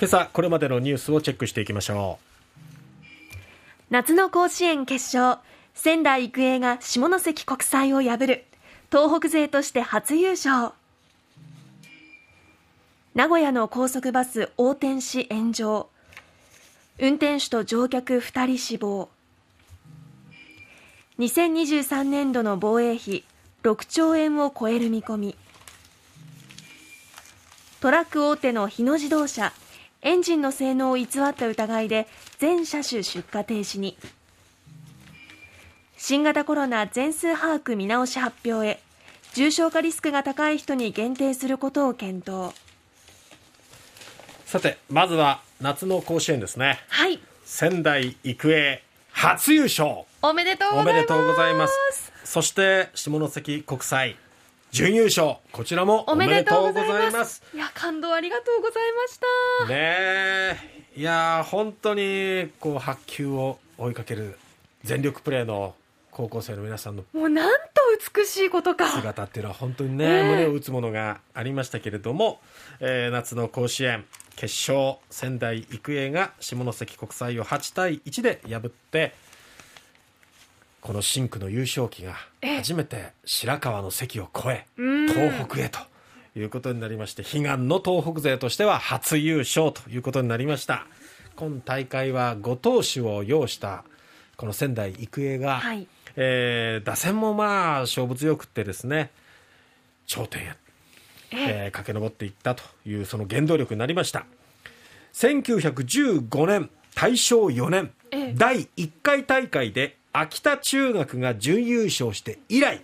今朝これまでのニュースをチェックしていきましょう。夏の甲子園決勝仙台育英が下関国際を破る。東北勢として初優勝。名古屋の高速バス横転し炎上。運転手と乗客2人死亡。2023年度の防衛費6兆円を超える見込み。トラック大手の日野自動車エンジンの性能を偽った疑いで全車種出荷停止に。新型コロナ全数把握見直し発表へ。重症化リスクが高い人に限定することを検討。さてまずは夏の甲子園ですね。はい。仙台育英初優勝。おめでとうございます。おめでとうございます。そして下関国際準優勝。こちらもおめでとうございます。いや感動ありがとうございましたねいや本当にこう発球を追いかける全力プレーの高校生の皆さんのもうなんと美しいことか。姿っていうのは本当にね、えー、胸を打つものがありましたけれども、えー、夏の甲子園決勝仙台育英が下関国際を8対1で破ってこの深紅の優勝旗が初めて白河の関を越え東北へということになりまして悲願の東北勢としては初優勝ということになりました。今大会は5投手を擁したこの仙台育英が、はい、えー、打線もまあ勝負強くってですね頂点へ、えー、駆け上っていったというその原動力になりました。1915年大正4年第1回大会で秋田中学が準優勝して以来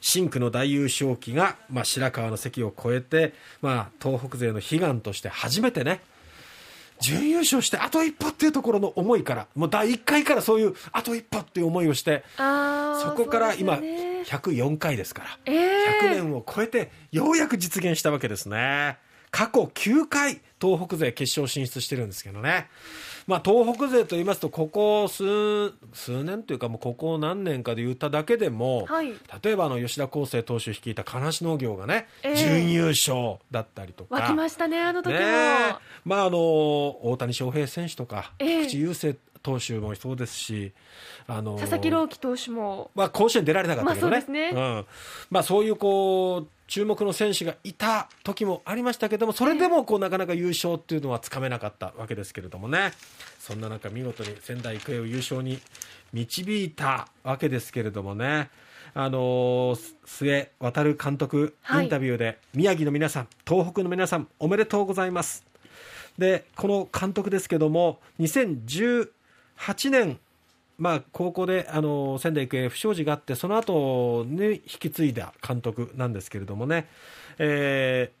深紅の大優勝旗が、まあ、白河の関を越えて、まあ、東北勢の悲願として初めてね準優勝してあと一歩っていうところの思いからもう第1回からそういうあと一歩っていう思いをしてそこから今、104回ですから、えー、100年を超えてようやく実現したわけですね。過去9回東北勢決勝進出してるんですけどね。まあ、東北勢と言いますと、ここ数数年というか、もうここ何年かで言っただけでも、はい、例えばあの吉田康生投手率いた金足農業がね、えー、準優勝だったりとか。湧きましたね、あの時も。ね、まあ、あの大谷翔平選手とか、えー、菊池雄星投手もそうですし、あの佐々木朗希投手も、まあ、甲子園出られなかったけどね,、まあそうね。うん。まあ、そういうこう注目の選手がいた時もありましたけどもそれでもこうなかなか優勝っていうのはつかめなかったわけですけれどもね。そんな中見事に仙台育英を優勝に導いたわけですけれどもね。あの須江航監督インタビューで、宮城の皆さん東北の皆さんおめでとうございます。でこの監督ですけども2018年まあ、高校であの仙台育英不祥事があってその後に引き継いだ監督なんですけれどもね、え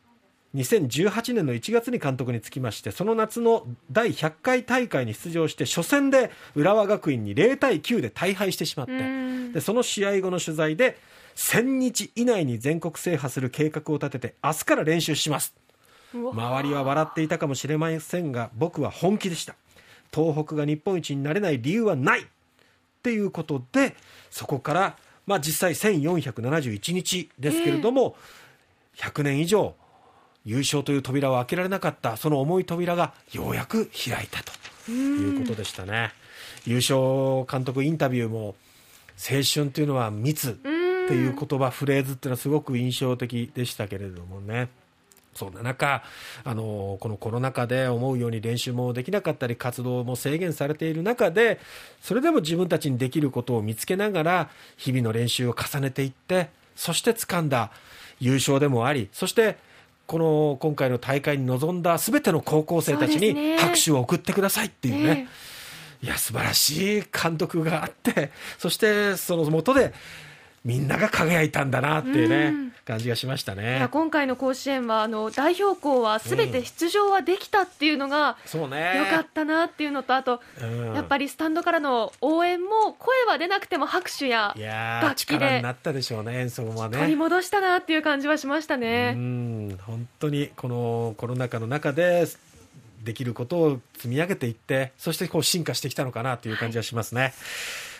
ー、2018年の1月に監督につきましてその夏の第100回大会に出場して初戦で浦和学院に0対9で大敗してしまってでその試合後の取材で1000日以内に全国制覇する計画を立てて明日から練習します。周りは笑っていたかもしれませんが僕は本気でした東北が日本一になれない理由はないっていうことでそこから、まあ、実際1471日ですけれども、えー、100年以上優勝という扉を開けられなかったその重い扉がようやく開いたということでしたね。優勝監督インタビューも青春というのは密っていう言葉フレーズっていうのはすごく印象的でしたけれどもね。そんな中あのこのコロナ禍で思うように練習もできなかったり活動も制限されている中でそれでも自分たちにできることを見つけながら日々の練習を重ねていってそして掴んだ優勝でもありそしてこの今回の大会に臨んだ全ての高校生たちに拍手を送ってくださいっていうね、いや素晴らしい監督があってそしてそのもとでみんなが輝いたんだなっていうね、う感じがしましたね。今回の甲子園はあの代表校はすべて出場はできたっていうのが、そうね。よかったなっていうのとあと、やっぱりスタンドからの応援も声は出なくても拍手や楽器でになったでしょうね演奏はね。取り戻したなっていう感じはしましたね。うん。本当にこのコロナ禍の中でできることを積み上げていってそしてこう進化してきたのかなという感じがしますね、はい、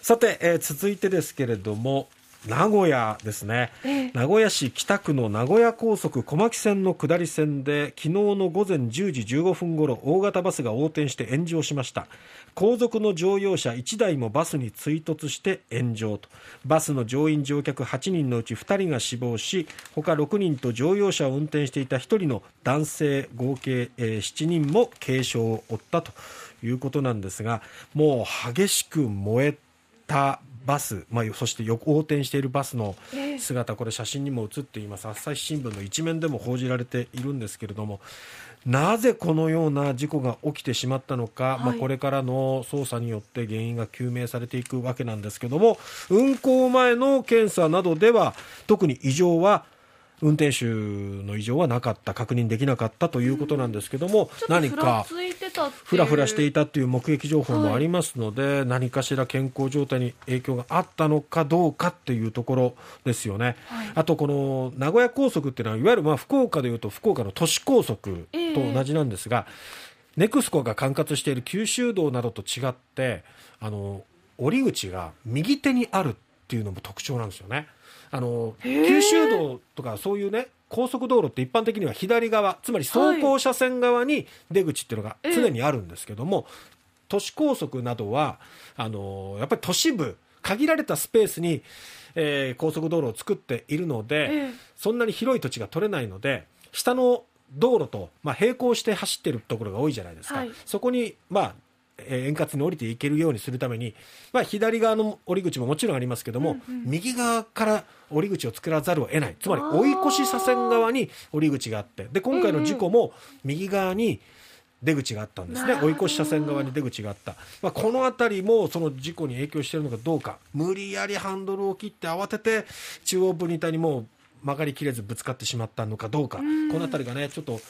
さて、えー、続いてですけれども名古屋ですね、ええ、名古屋市北区の名古屋高速小牧線の下り線で昨日の午前10時15分ごろ大型バスが横転して炎上しました。後続の乗用車1台もバスに追突して炎上と。バスの乗員乗客8人のうち2人が死亡し他6人と乗用車を運転していた1人の男性合計、えー、7人も軽傷を負ったということなんですがもう激しく燃えたバス、まあ、そして横転しているバスの姿、これ写真にも写っています。朝日新聞の一面でも報じられているんですけれどもなぜこのような事故が起きてしまったのか、はい、まあ、これからの捜査によって原因が究明されていくわけなんですけども運行前の検査などでは特に異常は運転手の異常はなかった確認できなかったということなんですけども、うん、何かふらふらしていたという目撃情報もありますので、はい、何かしら健康状態に影響があったのかどうかっていうところですよね、はい、あとこの名古屋高速っていうのはいわゆるまあ福岡でいうと福岡の都市高速と同じなんですが、えー、ネクスコが管轄している九州道などと違ってあの折り口が右手にあるっていうのも特徴なんですよね。あの九州道とかそういうね高速道路って一般的には左側つまり走行車線側に出口っていうのが常にあるんですけども、都市高速などはあのやっぱり都市部限られたスペースに、えー、高速道路を作っているので、そんなに広い土地が取れないので下の道路と、まあ、並行して走ってるところが多いじゃないですか、はい、そこに、まあ、え円滑に降りていけるようにするために、まあ、左側の降り口ももちろんありますけども、うんうん、右側から降り口を作らざるを得ない。つまり追い越し車線側に降り口があってで今回の事故も右側に出口があったんですね、追い越し車線側に出口があった、まあ、この辺りもその事故に影響しているのかどうか。無理やりハンドルを切って慌てて中央分離帯にもう曲がりきれずぶつかってしまったのかどうか、この辺りがねちょっと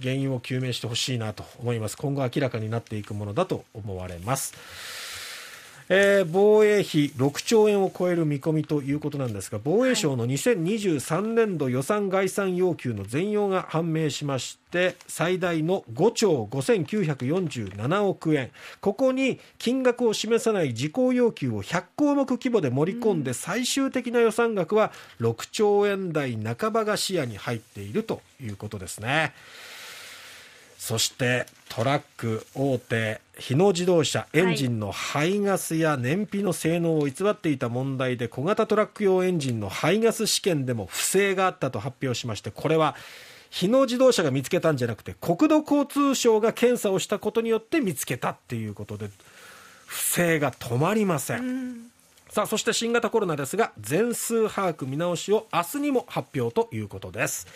原因を究明してほしいなと思います。今後明らかになっていくものだと思われます。えー、防衛費6兆円を超える見込みということなんですが防衛省の2023年度予算概算要求の全容が判明しまして最大の5兆5947億円。ここに金額を示さない事項要求を100項目規模で盛り込んで最終的な予算額は6兆円台半ばが視野に入っているということですね。そしてトラック大手日野自動車エンジンの排ガスや燃費の性能を偽っていた問題で小型トラック用エンジンの排ガス試験でも不正があったと発表しましてこれは日野自動車が見つけたんじゃなくて国土交通省が検査をしたことによって見つけたっていうことで不正が止まりません。さあそして新型コロナですが全数把握見直しを明日にも発表ということです